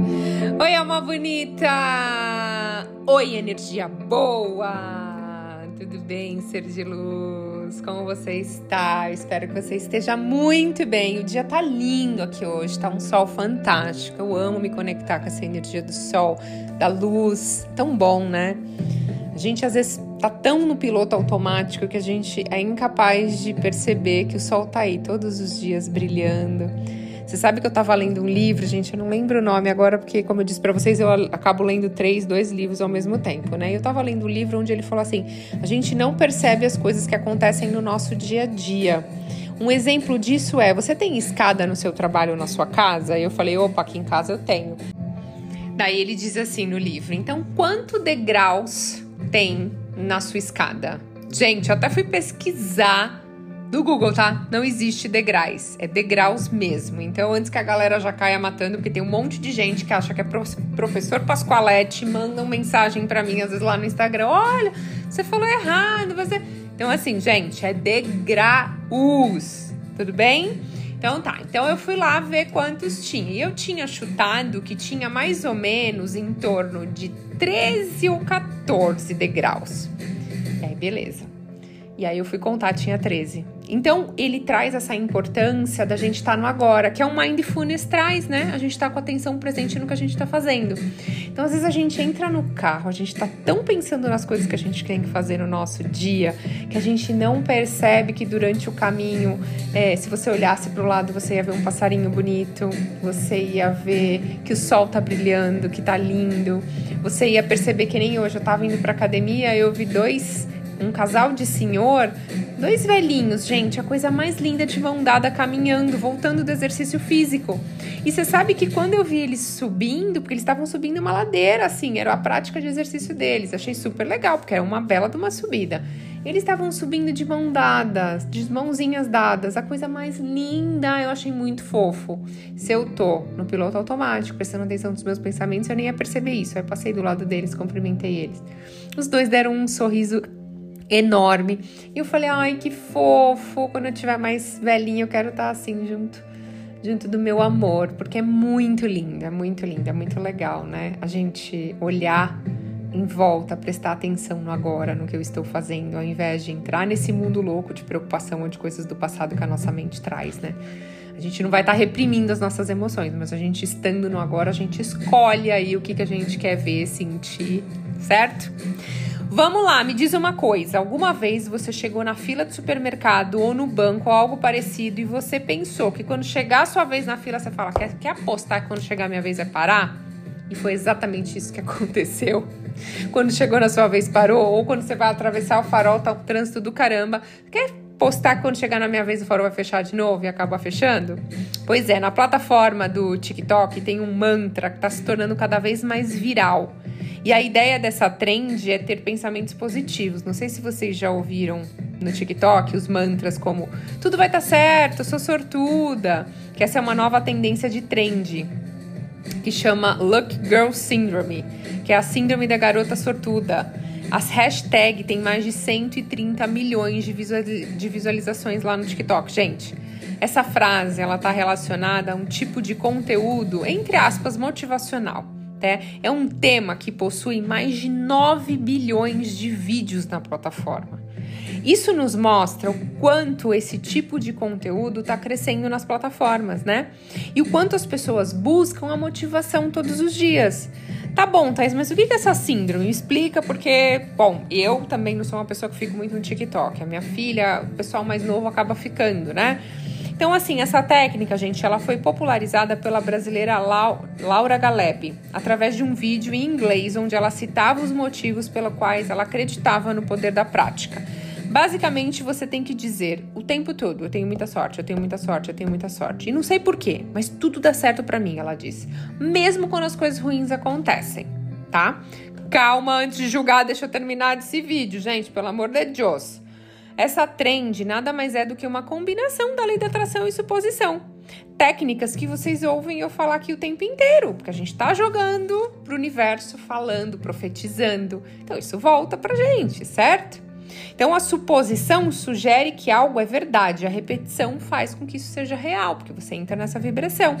Oi, alma bonita! Oi, energia boa! Tudo bem, ser de luz? Como você está? Eu espero que você esteja muito bem. O dia tá lindo aqui hoje, tá um sol fantástico. Eu amo me conectar com essa energia do sol, da luz. Tão bom, né? A gente às vezes tá tão no piloto automático que a gente é incapaz de perceber que o sol tá aí todos os dias brilhando você sabe que eu estava lendo um livro, gente, eu não lembro o nome agora, porque, como eu disse para vocês, eu acabo lendo três, dois livros ao mesmo tempo, né? Eu estava lendo um livro onde ele falou assim: a gente não percebe as coisas que acontecem no nosso dia a dia. Um exemplo disso é: você tem escada no seu trabalho ou na sua casa? E eu falei: opa, aqui em casa eu tenho. Daí ele diz assim no livro: então, quanto degraus tem na sua escada? Gente, eu até fui pesquisar do Google, tá? Não existe degraus, é degraus mesmo. Então, antes que a galera já caia matando, porque tem um monte de gente que acha que é professor Pascoalete, mandam mensagem para mim, às vezes lá no Instagram: olha, você falou errado, você. Então, assim, gente, é degraus, tudo bem? Então tá, então eu fui lá ver quantos tinha. E eu tinha chutado que tinha mais ou menos em torno de 13 ou 14 degraus. É, beleza. E aí eu fui contar, tinha 13. Então, ele traz essa importância da gente estar tá no agora, que é um mindfulness traz, né? A gente está com atenção presente no que a gente está fazendo. Então, às vezes a gente entra no carro, a gente está tão pensando nas coisas que a gente tem que fazer no nosso dia, que a gente não percebe que durante o caminho, é, se você olhasse para o lado, você ia ver um passarinho bonito, você ia ver que o sol tá brilhando, que tá lindo, você ia perceber que nem hoje eu estava indo para academia, eu vi dois um casal de senhor, dois velhinhos, gente, a coisa mais linda de mão dada caminhando, voltando do exercício físico. E você sabe que quando eu vi eles subindo, porque eles estavam subindo uma ladeira, assim, era a prática de exercício deles, achei super legal, porque era uma bela de uma subida. Eles estavam subindo de mão dadas, de mãozinhas dadas, a coisa mais linda, eu achei muito fofo. Se eu tô no piloto automático, prestando atenção nos meus pensamentos, eu nem ia perceber isso. Aí passei do lado deles, cumprimentei eles. Os dois deram um sorriso enorme. E eu falei, ai, que fofo. Quando eu tiver mais velhinho, eu quero estar assim junto, junto do meu amor, porque é muito linda, é muito linda, é muito legal, né? A gente olhar em volta, prestar atenção no agora, no que eu estou fazendo, ao invés de entrar nesse mundo louco de preocupação ou de coisas do passado que a nossa mente traz, né? A gente não vai estar reprimindo as nossas emoções, mas a gente estando no agora, a gente escolhe aí o que, que a gente quer ver, sentir, certo? Vamos lá, me diz uma coisa. Alguma vez você chegou na fila do supermercado ou no banco ou algo parecido e você pensou que quando chegar a sua vez na fila, você fala: quer, quer apostar que quando chegar a minha vez é parar? E foi exatamente isso que aconteceu. Quando chegou na sua vez, parou. Ou quando você vai atravessar o farol, tá o trânsito do caramba. Quer postar que quando chegar na minha vez o farol vai fechar de novo e acabar fechando? Pois é, na plataforma do TikTok tem um mantra que está se tornando cada vez mais viral. E a ideia dessa trend é ter pensamentos positivos. Não sei se vocês já ouviram no TikTok os mantras como tudo vai estar tá certo, sou sortuda, que essa é uma nova tendência de trend que chama Luck Girl Syndrome, que é a síndrome da garota sortuda. As hashtags têm mais de 130 milhões de visualizações lá no TikTok, gente. Essa frase ela está relacionada a um tipo de conteúdo entre aspas motivacional né? É um tema que possui mais de 9 bilhões de vídeos na plataforma. Isso nos mostra o quanto esse tipo de conteúdo está crescendo nas plataformas, né? E o quanto as pessoas buscam a motivação todos os dias. Tá bom, Thais, mas o que é essa síndrome? Me explica, porque, bom, eu também não sou uma pessoa que fico muito no TikTok. A minha filha, o pessoal mais novo acaba ficando, né? Então, assim, essa técnica, gente, ela foi popularizada pela brasileira Laura Galeb, através de um vídeo em inglês onde ela citava os motivos pelos quais ela acreditava no poder da prática. Basicamente, você tem que dizer o tempo todo: eu tenho muita sorte, eu tenho muita sorte, eu tenho muita sorte. E não sei porquê, mas tudo dá certo para mim, ela disse. Mesmo quando as coisas ruins acontecem, tá? Calma antes de julgar, deixa eu terminar esse vídeo, gente, pelo amor de Deus. Essa trend nada mais é do que uma combinação da lei da atração e suposição. Técnicas que vocês ouvem eu falar aqui o tempo inteiro, porque a gente está jogando pro universo, falando, profetizando. Então isso volta pra gente, certo? Então, a suposição sugere que algo é verdade, a repetição faz com que isso seja real, porque você entra nessa vibração.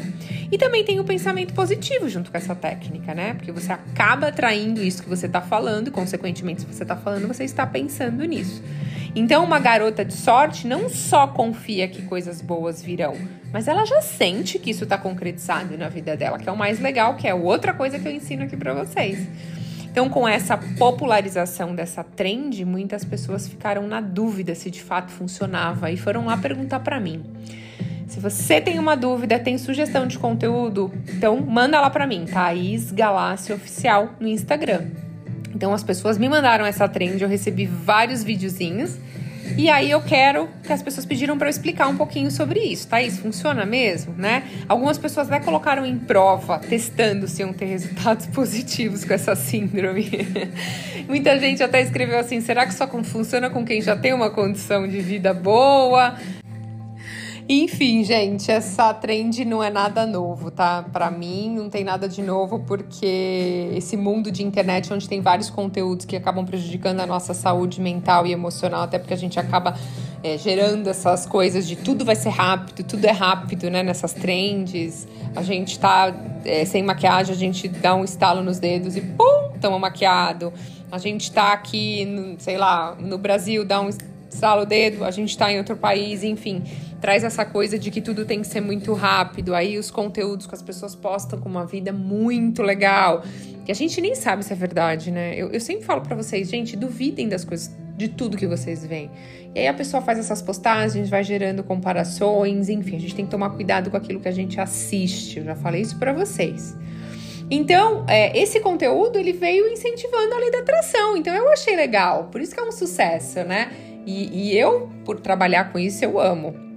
E também tem o pensamento positivo junto com essa técnica, né? Porque você acaba atraindo isso que você está falando, e, consequentemente, se você está falando, você está pensando nisso. Então, uma garota de sorte não só confia que coisas boas virão, mas ela já sente que isso está concretizado na vida dela, que é o mais legal, que é outra coisa que eu ensino aqui para vocês. Então, com essa popularização dessa trend, muitas pessoas ficaram na dúvida se de fato funcionava e foram lá perguntar para mim. Se você tem uma dúvida, tem sugestão de conteúdo, então manda lá para mim, Thaís Galácio Oficial no Instagram. Então as pessoas me mandaram essa trend, eu recebi vários videozinhos. E aí eu quero que as pessoas pediram para eu explicar um pouquinho sobre isso, tá? Isso funciona mesmo, né? Algumas pessoas até colocaram em prova, testando se iam ter resultados positivos com essa síndrome. Muita gente até escreveu assim: será que só funciona com quem já tem uma condição de vida boa? Enfim, gente, essa trend não é nada novo, tá? Para mim não tem nada de novo porque esse mundo de internet onde tem vários conteúdos que acabam prejudicando a nossa saúde mental e emocional, até porque a gente acaba é, gerando essas coisas de tudo vai ser rápido, tudo é rápido, né? Nessas trends, a gente tá é, sem maquiagem, a gente dá um estalo nos dedos e pum, tamo maquiado. A gente tá aqui, no, sei lá, no Brasil, dá um estalo o dedo, a gente tá em outro país, enfim traz essa coisa de que tudo tem que ser muito rápido. Aí os conteúdos que as pessoas postam com uma vida muito legal, que a gente nem sabe se é verdade, né? Eu, eu sempre falo para vocês, gente, duvidem das coisas, de tudo que vocês veem. E aí a pessoa faz essas postagens, vai gerando comparações, enfim, a gente tem que tomar cuidado com aquilo que a gente assiste. Eu já falei isso para vocês. Então, é, esse conteúdo ele veio incentivando a lei da atração. Então, eu achei legal. Por isso que é um sucesso, né? E, e eu, por trabalhar com isso, eu amo.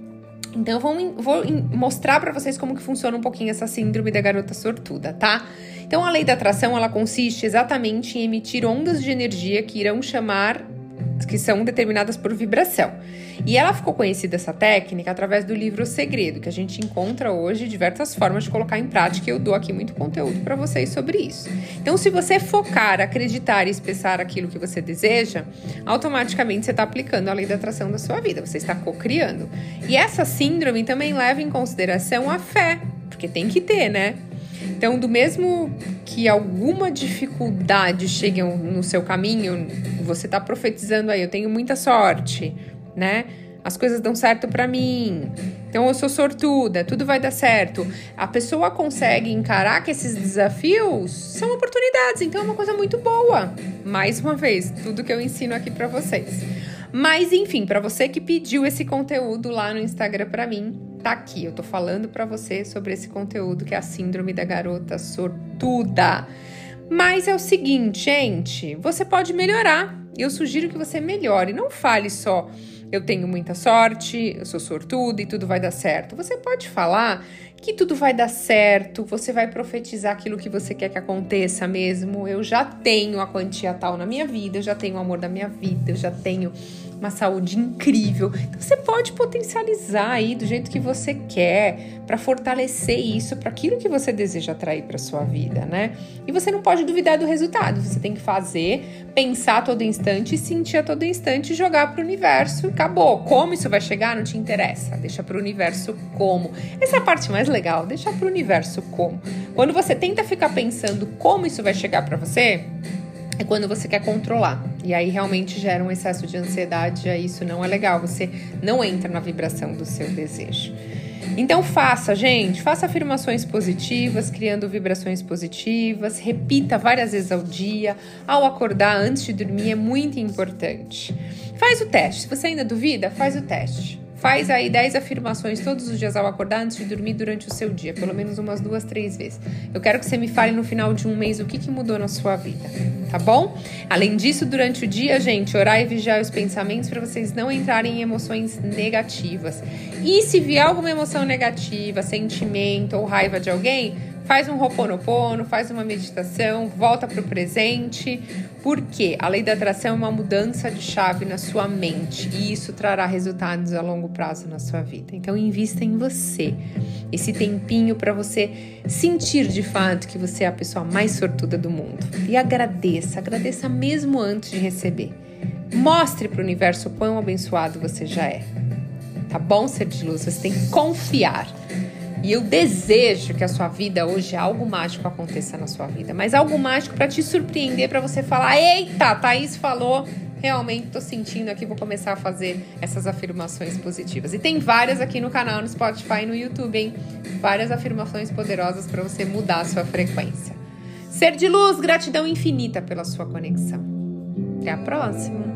Então, vou, vou mostrar para vocês como que funciona um pouquinho essa síndrome da garota sortuda, tá? Então, a lei da atração, ela consiste exatamente em emitir ondas de energia que irão chamar que são determinadas por vibração. E ela ficou conhecida essa técnica através do livro O Segredo, que a gente encontra hoje diversas formas de colocar em prática eu dou aqui muito conteúdo para vocês sobre isso. Então, se você focar, acreditar e expressar aquilo que você deseja, automaticamente você está aplicando a lei da atração da sua vida, você está co-criando. E essa síndrome também leva em consideração a fé, porque tem que ter, né? Então, do mesmo que alguma dificuldade chegue no seu caminho, você está profetizando aí, eu tenho muita sorte, né? As coisas dão certo para mim. Então eu sou sortuda, tudo vai dar certo. A pessoa consegue encarar que esses desafios são oportunidades, então é uma coisa muito boa. Mais uma vez, tudo que eu ensino aqui para vocês. Mas enfim, para você que pediu esse conteúdo lá no Instagram para mim, tá aqui. Eu tô falando para você sobre esse conteúdo que é a síndrome da garota sortuda. Mas é o seguinte, gente, você pode melhorar. Eu sugiro que você melhore, não fale só eu tenho muita sorte, eu sou sortuda e tudo vai dar certo. Você pode falar que tudo vai dar certo, você vai profetizar aquilo que você quer que aconteça mesmo. Eu já tenho a quantia tal na minha vida, eu já tenho o amor da minha vida, eu já tenho uma saúde incrível. Então você pode potencializar aí do jeito que você quer para fortalecer isso para aquilo que você deseja atrair para sua vida, né? E você não pode duvidar do resultado. Você tem que fazer, pensar a todo instante, sentir a todo instante, jogar para o universo. Acabou. Como isso vai chegar não te interessa. Deixa para o universo como. Essa é a parte mais legal. Deixa para o universo como. Quando você tenta ficar pensando como isso vai chegar para você, é quando você quer controlar. E aí realmente gera um excesso de ansiedade, aí isso não é legal, você não entra na vibração do seu desejo. Então faça, gente, faça afirmações positivas, criando vibrações positivas, repita várias vezes ao dia, ao acordar, antes de dormir, é muito importante. Faz o teste. Se você ainda duvida, faz o teste. Faz aí 10 afirmações todos os dias ao acordar antes de dormir durante o seu dia, pelo menos umas duas, três vezes. Eu quero que você me fale no final de um mês o que, que mudou na sua vida, tá bom? Além disso, durante o dia, gente, orar e vigiar os pensamentos para vocês não entrarem em emoções negativas. E se vier alguma emoção negativa, sentimento ou raiva de alguém, Faz um roponopono, faz uma meditação, volta para o presente, porque a lei da atração é uma mudança de chave na sua mente e isso trará resultados a longo prazo na sua vida. Então, invista em você. Esse tempinho para você sentir de fato que você é a pessoa mais sortuda do mundo. E agradeça, agradeça mesmo antes de receber. Mostre para o universo quão abençoado você já é. Tá bom, ser de luz? Você tem que confiar. E eu desejo que a sua vida hoje algo mágico aconteça na sua vida, mas algo mágico para te surpreender, para você falar: "Eita, Thaís falou, realmente tô sentindo aqui, vou começar a fazer essas afirmações positivas". E tem várias aqui no canal, no Spotify e no YouTube, hein? Várias afirmações poderosas para você mudar a sua frequência. Ser de luz, gratidão infinita pela sua conexão. Até a próxima.